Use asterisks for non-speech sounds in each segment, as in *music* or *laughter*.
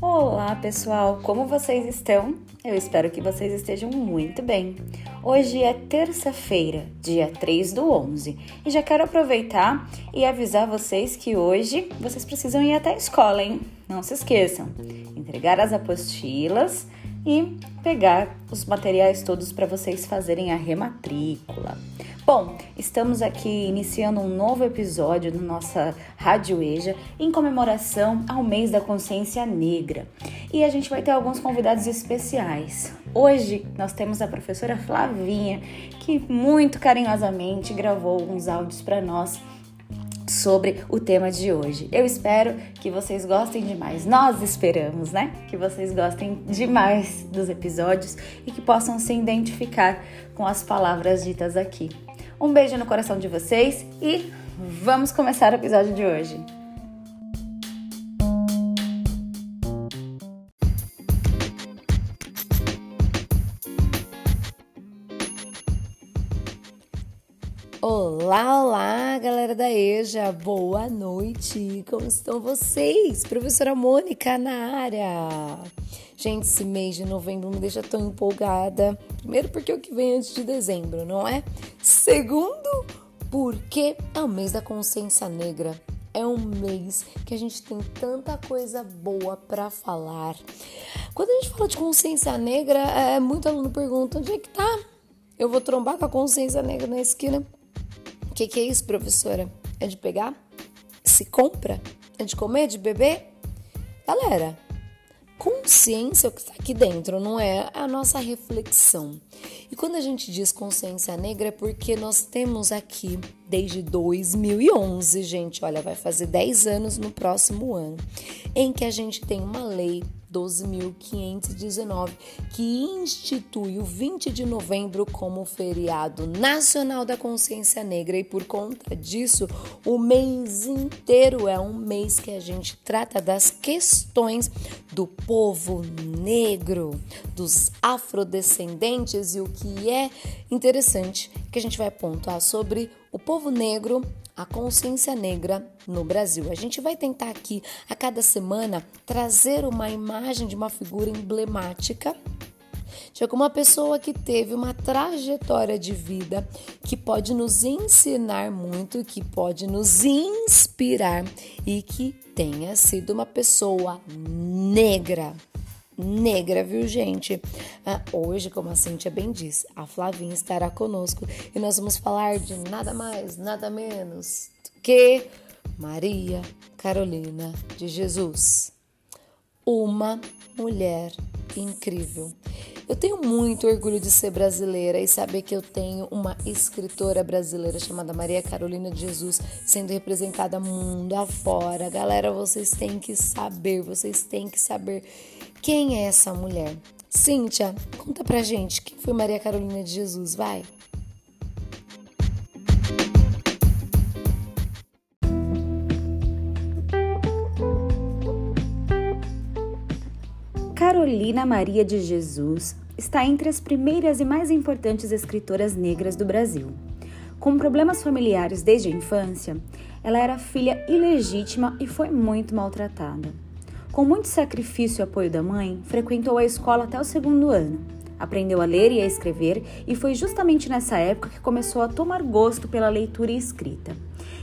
Olá pessoal, como vocês estão? Eu espero que vocês estejam muito bem. Hoje é terça-feira, dia 3 do 11, e já quero aproveitar e avisar vocês que hoje vocês precisam ir até a escola, hein? Não se esqueçam, entregar as apostilas e pegar os materiais todos para vocês fazerem a rematrícula. Bom, estamos aqui iniciando um novo episódio na nossa Rádio EJA em comemoração ao mês da consciência negra. E a gente vai ter alguns convidados especiais. Hoje nós temos a professora Flavinha, que muito carinhosamente gravou alguns áudios para nós sobre o tema de hoje. Eu espero que vocês gostem demais. Nós esperamos, né? Que vocês gostem demais dos episódios e que possam se identificar com as palavras ditas aqui. Um beijo no coração de vocês e vamos começar o episódio de hoje. Olá, galera da EJA, boa noite! Como estão vocês? Professora Mônica na área. Gente, esse mês de novembro me deixa tão empolgada. Primeiro, porque é o que vem antes de dezembro, não é? Segundo, porque é o mês da consciência negra. É um mês que a gente tem tanta coisa boa para falar. Quando a gente fala de consciência negra, é, muito aluno pergunta: onde é que tá? Eu vou trombar com a consciência negra na esquina. Que, que é isso, professora? É de pegar? Se compra? É de comer? De beber? Galera, consciência é o que está aqui dentro, não é a nossa reflexão. E quando a gente diz consciência negra é porque nós temos aqui desde 2011, gente, olha, vai fazer 10 anos no próximo ano, em que a gente tem uma lei 12.519, que institui o 20 de novembro como feriado nacional da consciência negra. E por conta disso, o mês inteiro é um mês que a gente trata das questões do povo negro, dos afrodescendentes. E o que é interessante que a gente vai pontuar sobre o povo negro a consciência negra no Brasil. A gente vai tentar aqui a cada semana trazer uma imagem de uma figura emblemática de alguma pessoa que teve uma trajetória de vida que pode nos ensinar muito, que pode nos inspirar e que tenha sido uma pessoa negra negra, viu, gente? Ah, hoje, como a Cintia bem disse, a Flavinha estará conosco e nós vamos falar de nada mais, nada menos que Maria Carolina de Jesus. Uma mulher incrível. Eu tenho muito orgulho de ser brasileira e saber que eu tenho uma escritora brasileira chamada Maria Carolina de Jesus sendo representada mundo afora. Galera, vocês têm que saber, vocês têm que saber quem é essa mulher? Cíntia, conta pra gente quem foi Maria Carolina de Jesus, vai. Carolina Maria de Jesus está entre as primeiras e mais importantes escritoras negras do Brasil. Com problemas familiares desde a infância, ela era filha ilegítima e foi muito maltratada. Com muito sacrifício e apoio da mãe, frequentou a escola até o segundo ano. Aprendeu a ler e a escrever e foi justamente nessa época que começou a tomar gosto pela leitura e escrita.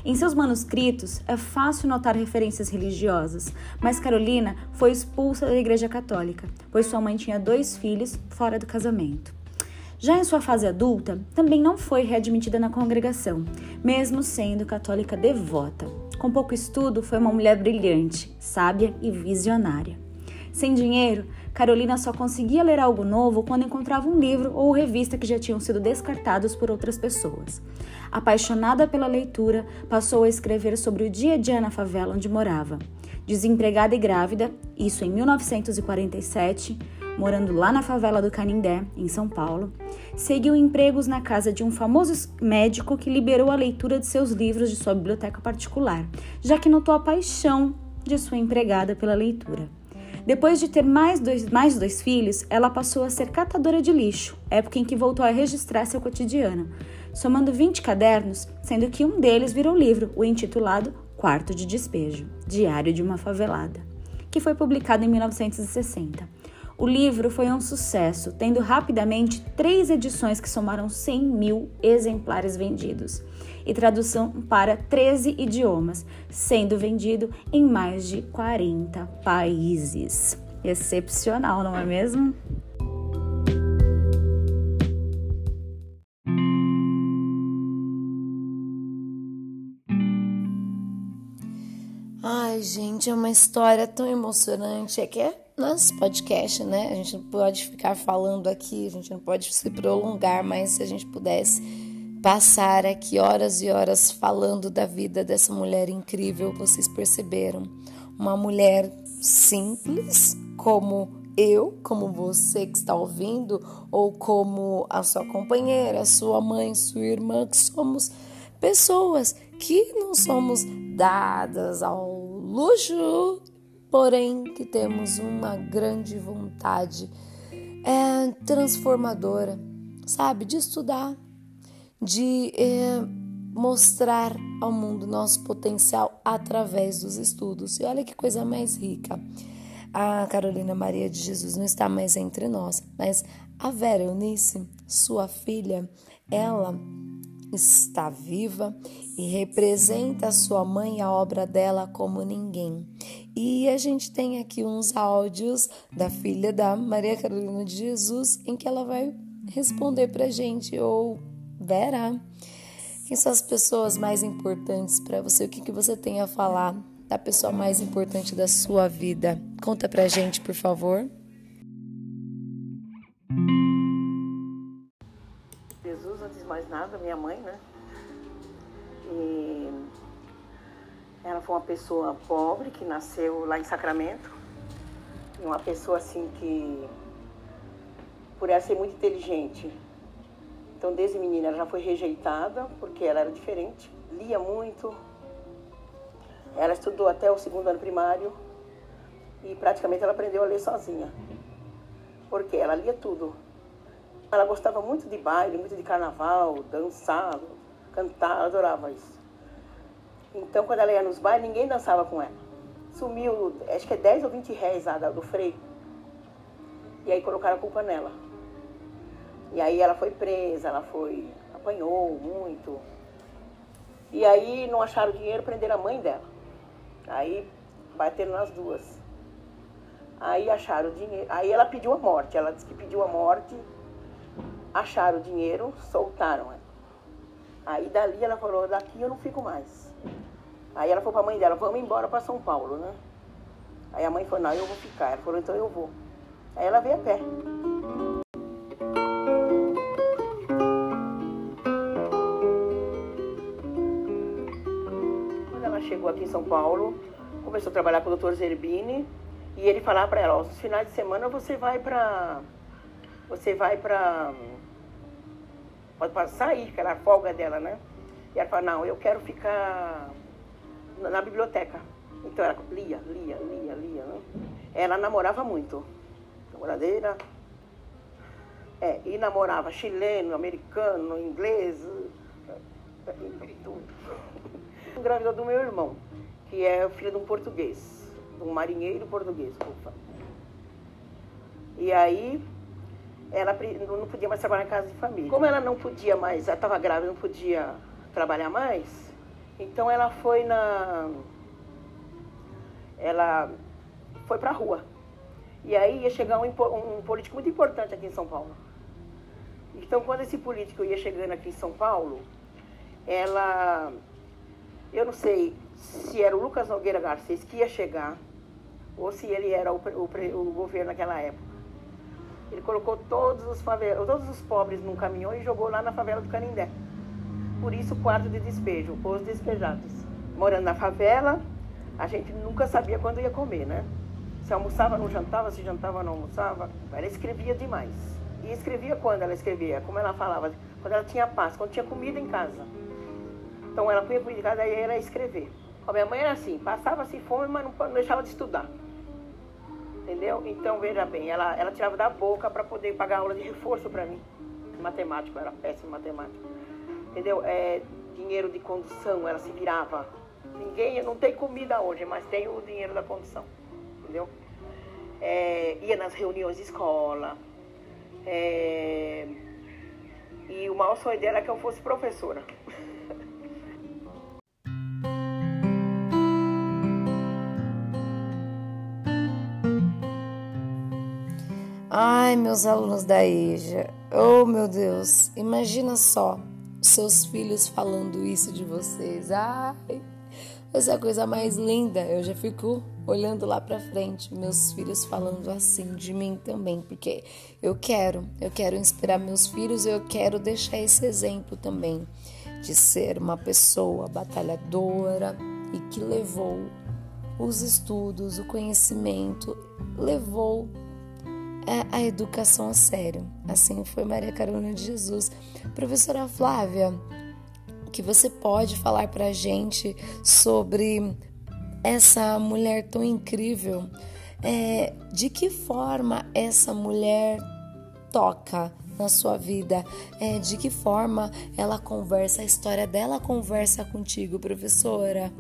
Em seus manuscritos é fácil notar referências religiosas, mas Carolina foi expulsa da Igreja Católica, pois sua mãe tinha dois filhos fora do casamento. Já em sua fase adulta, também não foi readmitida na congregação, mesmo sendo católica devota. Com pouco estudo, foi uma mulher brilhante, sábia e visionária. Sem dinheiro, Carolina só conseguia ler algo novo quando encontrava um livro ou revista que já tinham sido descartados por outras pessoas. Apaixonada pela leitura, passou a escrever sobre o dia a dia na favela onde morava. Desempregada e grávida, isso em 1947, morando lá na favela do Canindé, em São Paulo, seguiu empregos na casa de um famoso médico que liberou a leitura de seus livros de sua biblioteca particular, já que notou a paixão de sua empregada pela leitura. Depois de ter mais dois, mais dois filhos, ela passou a ser catadora de lixo, época em que voltou a registrar seu cotidiano, somando 20 cadernos, sendo que um deles virou livro, o intitulado Quarto de Despejo, Diário de uma Favelada, que foi publicado em 1960. O livro foi um sucesso, tendo rapidamente três edições que somaram 100 mil exemplares vendidos e tradução para 13 idiomas, sendo vendido em mais de 40 países. Excepcional, não é mesmo? Ai, gente, é uma história tão emocionante. É que é nosso podcast, né? A gente não pode ficar falando aqui, a gente não pode se prolongar, mas se a gente pudesse passar aqui horas e horas falando da vida dessa mulher incrível, vocês perceberam? Uma mulher simples, como eu, como você que está ouvindo, ou como a sua companheira, sua mãe, sua irmã, que somos pessoas que não somos dadas ao luxo porém que temos uma grande vontade é, transformadora, sabe? De estudar, de é, mostrar ao mundo nosso potencial através dos estudos. E olha que coisa mais rica. A Carolina Maria de Jesus não está mais entre nós, mas a Vera Eunice, sua filha, ela está viva e representa a sua mãe e a obra dela como ninguém. E a gente tem aqui uns áudios da filha da Maria Carolina de Jesus em que ela vai responder pra gente ou Vera, quem são as pessoas mais importantes para você? O que, que você tem a falar da pessoa mais importante da sua vida? Conta pra gente, por favor. Uma pessoa pobre que nasceu lá em Sacramento. Uma pessoa assim que, por ela ser muito inteligente, então desde menina ela já foi rejeitada porque ela era diferente, lia muito. Ela estudou até o segundo ano primário e praticamente ela aprendeu a ler sozinha. Porque ela lia tudo. Ela gostava muito de baile, muito de carnaval, dançar, cantar, ela adorava isso. Então, quando ela ia nos bailes, ninguém dançava com ela. Sumiu, acho que é 10 ou 20 reais a do freio. E aí colocaram a culpa nela. E aí ela foi presa, ela foi. apanhou muito. E aí não acharam dinheiro, prenderam a mãe dela. Aí bateram nas duas. Aí acharam o dinheiro. Aí ela pediu a morte. Ela disse que pediu a morte. Acharam o dinheiro, soltaram ela. Aí dali ela falou, daqui eu não fico mais. Aí ela falou pra mãe dela, vamos embora para São Paulo, né? Aí a mãe falou, não, eu vou ficar. Ela falou, então eu vou. Aí ela veio a pé. Quando ela chegou aqui em São Paulo, começou a trabalhar com o Dr. Zerbini, e ele falava para ela, os finais de semana você vai pra. Você vai pra pode sair, que era a folga dela, né? E ela falou, não, eu quero ficar na biblioteca. Então ela lia, lia, lia, lia, né? Ela namorava muito. Namoradeira. É, e namorava chileno, americano, inglês, tudo. *laughs* Engravidou do meu irmão, que é filho de um português, de um marinheiro português, ufa. E aí ela não podia mais trabalhar em casa de família. Como ela não podia mais, ela estava grávida, não podia trabalhar mais, então ela foi na. Ela foi para a rua. E aí ia chegar um, um político muito importante aqui em São Paulo. Então, quando esse político ia chegando aqui em São Paulo, ela. Eu não sei se era o Lucas Nogueira Garcês que ia chegar, ou se ele era o, o, o governo naquela época. Ele colocou todos os, favela, todos os pobres num caminhão e jogou lá na favela do Canindé. Por isso, o quarto de despejo, os despejados. Morando na favela, a gente nunca sabia quando ia comer, né? Se almoçava, não jantava, se jantava, não almoçava. Ela escrevia demais. E escrevia quando ela escrevia, como ela falava, quando ela tinha paz, quando tinha comida em casa. Então ela punha comida em casa e era escrever. A minha mãe era assim, passava-se fome, mas não, deixava de estudar entendeu? Então, veja bem, ela, ela tirava da boca para poder pagar aula de reforço para mim. Matemático, era péssimo matemático. Entendeu? É, dinheiro de condução, ela se virava. Ninguém, não tem comida hoje, mas tem o dinheiro da condução, entendeu? É, ia nas reuniões de escola. É, e o maior sonho dela é que eu fosse professora. Ai, meus alunos da EJA, oh meu Deus, imagina só seus filhos falando isso de vocês. Ai, essa é a coisa mais linda. Eu já fico olhando lá para frente, meus filhos falando assim de mim também, porque eu quero, eu quero inspirar meus filhos, eu quero deixar esse exemplo também de ser uma pessoa batalhadora e que levou os estudos, o conhecimento, levou a educação a sério. Assim foi Maria Carolina de Jesus. Professora Flávia, que você pode falar para a gente sobre essa mulher tão incrível? É, de que forma essa mulher toca na sua vida? É, de que forma ela conversa? A história dela conversa contigo, professora?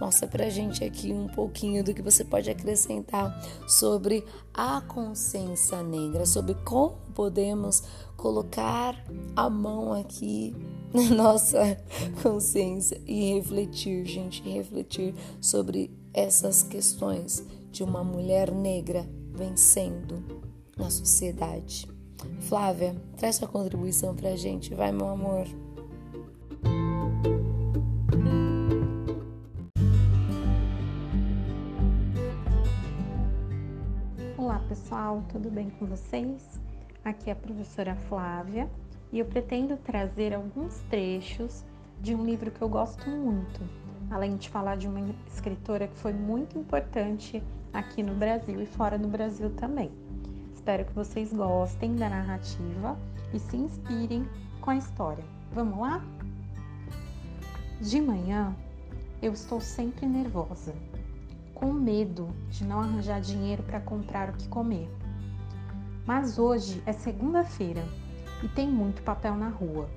Mostra pra gente aqui um pouquinho do que você pode acrescentar sobre a consciência negra, sobre como podemos colocar a mão aqui *laughs* na nossa consciência e refletir, gente, refletir sobre essas questões de uma mulher negra vencendo na sociedade. Flávia, traz sua contribuição pra gente, vai, meu amor. pessoal, tudo bem com vocês? Aqui é a professora Flávia e eu pretendo trazer alguns trechos de um livro que eu gosto muito, além de falar de uma escritora que foi muito importante aqui no Brasil e fora do Brasil também. Espero que vocês gostem da narrativa e se inspirem com a história. Vamos lá? De manhã, eu estou sempre nervosa com medo de não arranjar dinheiro para comprar o que comer. Mas hoje é segunda-feira e tem muito papel na rua.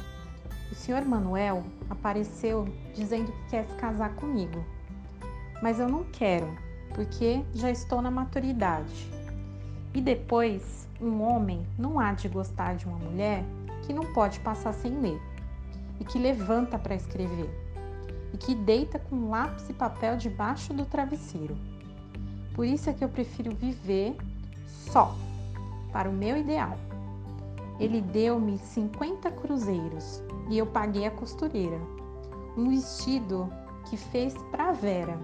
O senhor Manuel apareceu dizendo que quer se casar comigo. Mas eu não quero, porque já estou na maturidade. E depois, um homem não há de gostar de uma mulher que não pode passar sem ler e que levanta para escrever e que deita com lápis e papel debaixo do travesseiro. Por isso é que eu prefiro viver só, para o meu ideal. Ele deu-me 50 cruzeiros e eu paguei a costureira. Um vestido que fez para Vera.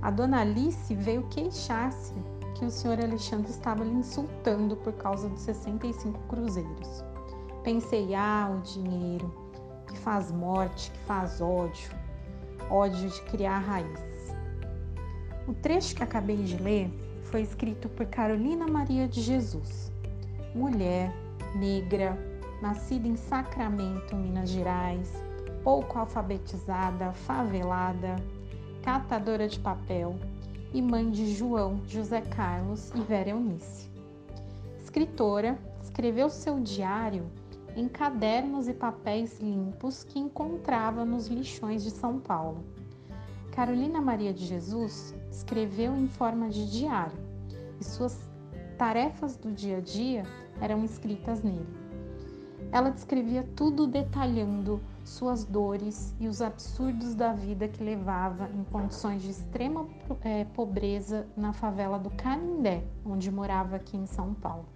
A dona Alice veio queixar-se que o senhor Alexandre estava lhe insultando por causa dos 65 cruzeiros. Pensei, ah, o dinheiro, que faz morte, que faz ódio ódio de criar raiz. O trecho que acabei de ler foi escrito por Carolina Maria de Jesus, mulher negra, nascida em Sacramento, Minas Gerais, pouco alfabetizada, favelada, catadora de papel e mãe de João, José Carlos e Vera Eunice. Escritora, escreveu seu diário em cadernos e papéis limpos que encontrava nos lixões de São Paulo. Carolina Maria de Jesus escreveu em forma de diário e suas tarefas do dia a dia eram escritas nele. Ela descrevia tudo detalhando suas dores e os absurdos da vida que levava em condições de extrema é, pobreza na favela do Canindé, onde morava aqui em São Paulo.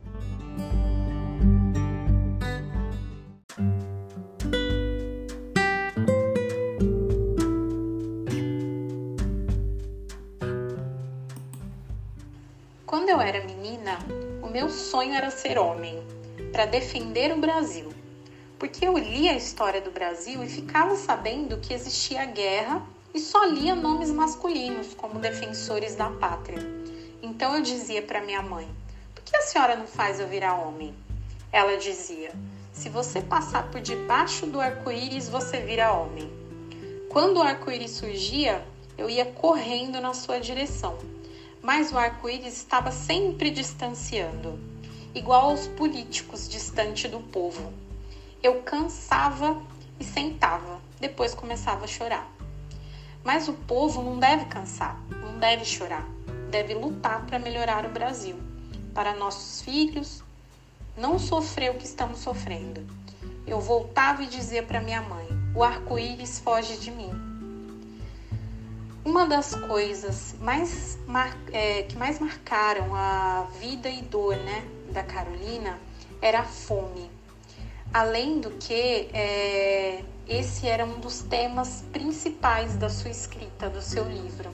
Quando eu era menina, o meu sonho era ser homem, para defender o Brasil. Porque eu lia a história do Brasil e ficava sabendo que existia guerra e só lia nomes masculinos como defensores da pátria. Então eu dizia para minha mãe: por que a senhora não faz eu virar homem? Ela dizia: se você passar por debaixo do arco-íris, você vira homem. Quando o arco-íris surgia, eu ia correndo na sua direção mas o arco-íris estava sempre distanciando, igual aos políticos distante do povo. Eu cansava e sentava, depois começava a chorar. Mas o povo não deve cansar, não deve chorar, deve lutar para melhorar o Brasil, para nossos filhos não sofrer o que estamos sofrendo. Eu voltava e dizia para minha mãe: o arco-íris foge de mim. Uma das coisas mais é, que mais marcaram a vida e dor né, da Carolina era a fome. Além do que, é, esse era um dos temas principais da sua escrita, do seu livro.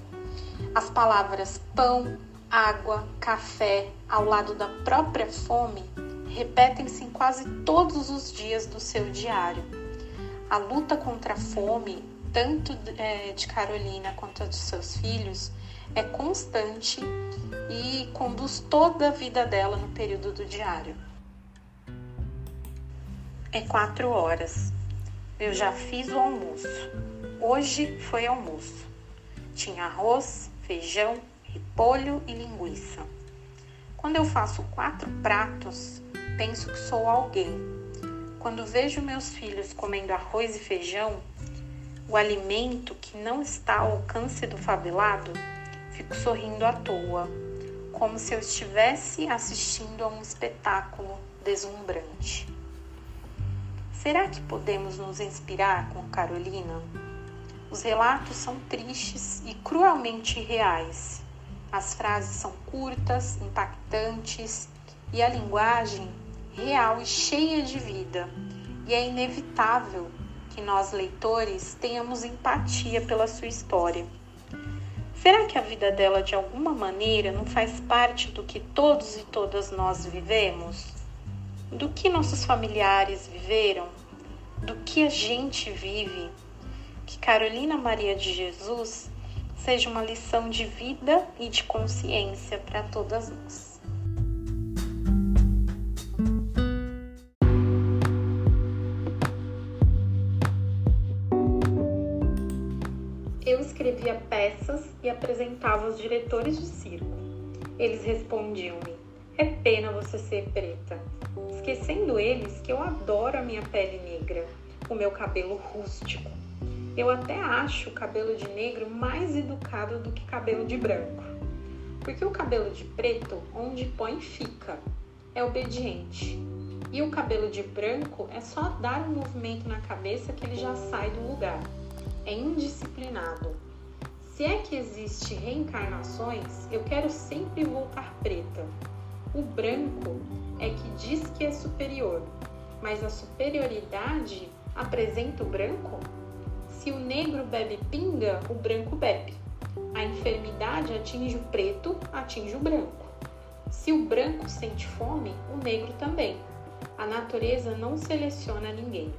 As palavras pão, água, café, ao lado da própria fome, repetem-se em quase todos os dias do seu diário. A luta contra a fome, tanto é, de Carolina quanto dos seus filhos, é constante e conduz toda a vida dela no período do diário. É quatro horas. Eu já fiz o almoço. Hoje foi almoço. Tinha arroz, feijão, repolho e linguiça. Quando eu faço quatro pratos, penso que sou alguém. Quando vejo meus filhos comendo arroz e feijão, o alimento que não está ao alcance do favelado, fico sorrindo à toa, como se eu estivesse assistindo a um espetáculo deslumbrante. Será que podemos nos inspirar com Carolina? Os relatos são tristes e cruelmente reais. As frases são curtas, impactantes e a linguagem real e cheia de vida. E é inevitável que nós, leitores, tenhamos empatia pela sua história. Será que a vida dela, de alguma maneira, não faz parte do que todos e todas nós vivemos? Do que nossos familiares viveram, do que a gente vive. Que Carolina Maria de Jesus seja uma lição de vida e de consciência para todas nós. Eu escrevia peças e apresentava aos diretores de circo. Eles respondiam-me: É pena você ser preta esquecendo eles que eu adoro a minha pele negra, o meu cabelo rústico. Eu até acho o cabelo de negro mais educado do que cabelo de branco. Porque o cabelo de preto, onde põe, fica. É obediente. E o cabelo de branco é só dar um movimento na cabeça que ele já sai do lugar. É indisciplinado. Se é que existe reencarnações, eu quero sempre voltar preta. O branco é que diz que é superior, mas a superioridade apresenta o branco? Se o negro bebe pinga, o branco bebe. A enfermidade atinge o preto, atinge o branco. Se o branco sente fome, o negro também. A natureza não seleciona ninguém.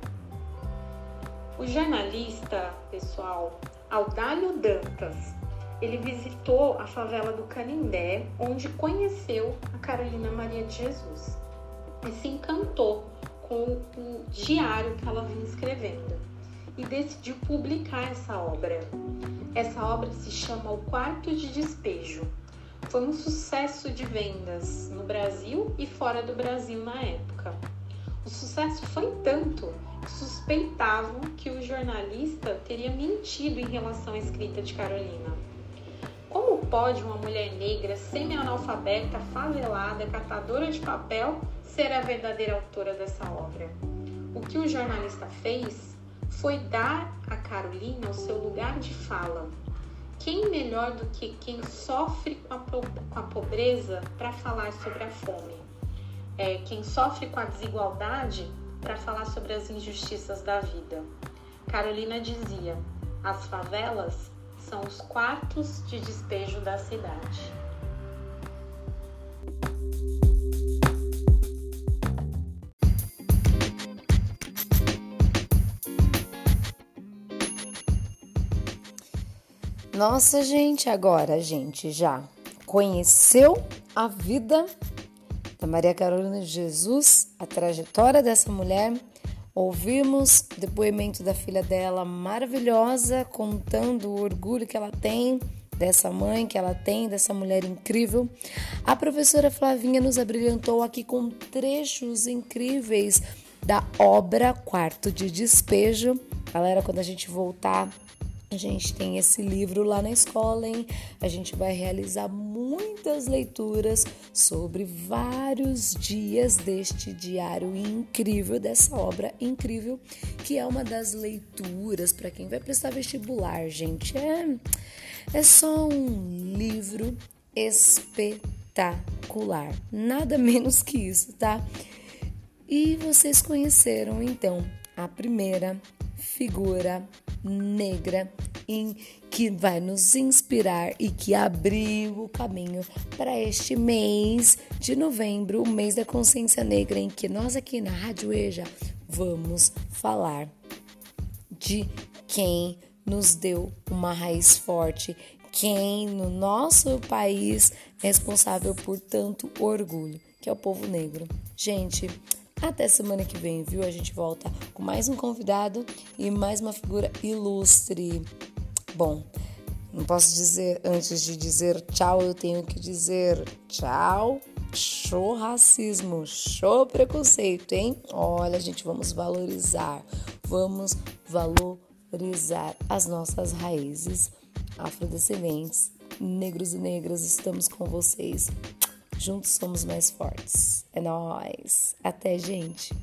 O jornalista, pessoal, Audálio Dantas, ele visitou a favela do Canindé, onde conheceu a Carolina Maria de Jesus e se encantou com o diário que ela vinha escrevendo e decidiu publicar essa obra. Essa obra se chama O Quarto de Despejo. Foi um sucesso de vendas no Brasil e fora do Brasil na época. O sucesso foi tanto que suspeitavam que o jornalista teria mentido em relação à escrita de Carolina. Pode uma mulher negra, semi-analfabeta, favelada, catadora de papel, ser a verdadeira autora dessa obra? O que o jornalista fez foi dar a Carolina o seu lugar de fala. Quem melhor do que quem sofre com a, com a pobreza para falar sobre a fome? É, quem sofre com a desigualdade para falar sobre as injustiças da vida. Carolina dizia: as favelas são os quartos de despejo da cidade. Nossa, gente, agora a gente já conheceu a vida da Maria Carolina de Jesus, a trajetória dessa mulher Ouvimos depoimento da filha dela maravilhosa, contando o orgulho que ela tem dessa mãe que ela tem, dessa mulher incrível. A professora Flavinha nos abrilhantou aqui com trechos incríveis da obra Quarto de Despejo. Galera, quando a gente voltar A gente tem esse livro lá na escola, hein? A gente vai realizar muitas leituras sobre vários dias deste diário incrível, dessa obra incrível, que é uma das leituras para quem vai prestar vestibular, gente. É, é só um livro espetacular, nada *laughs* menos que isso, tá? E vocês conheceram então a primeira figura negra em que vai nos inspirar e que abriu o caminho para este mês de novembro, o mês da consciência negra, em que nós aqui na Rádio EJA vamos falar de quem nos deu uma raiz forte, quem no nosso país é responsável por tanto orgulho, que é o povo negro. Gente, até semana que vem, viu? A gente volta com mais um convidado e mais uma figura ilustre. Bom, não posso dizer antes de dizer tchau, eu tenho que dizer tchau. Show racismo, show preconceito, hein? Olha, gente, vamos valorizar, vamos valorizar as nossas raízes afrodescendentes, negros e negras, estamos com vocês. Juntos somos mais fortes. É nós. Até, gente.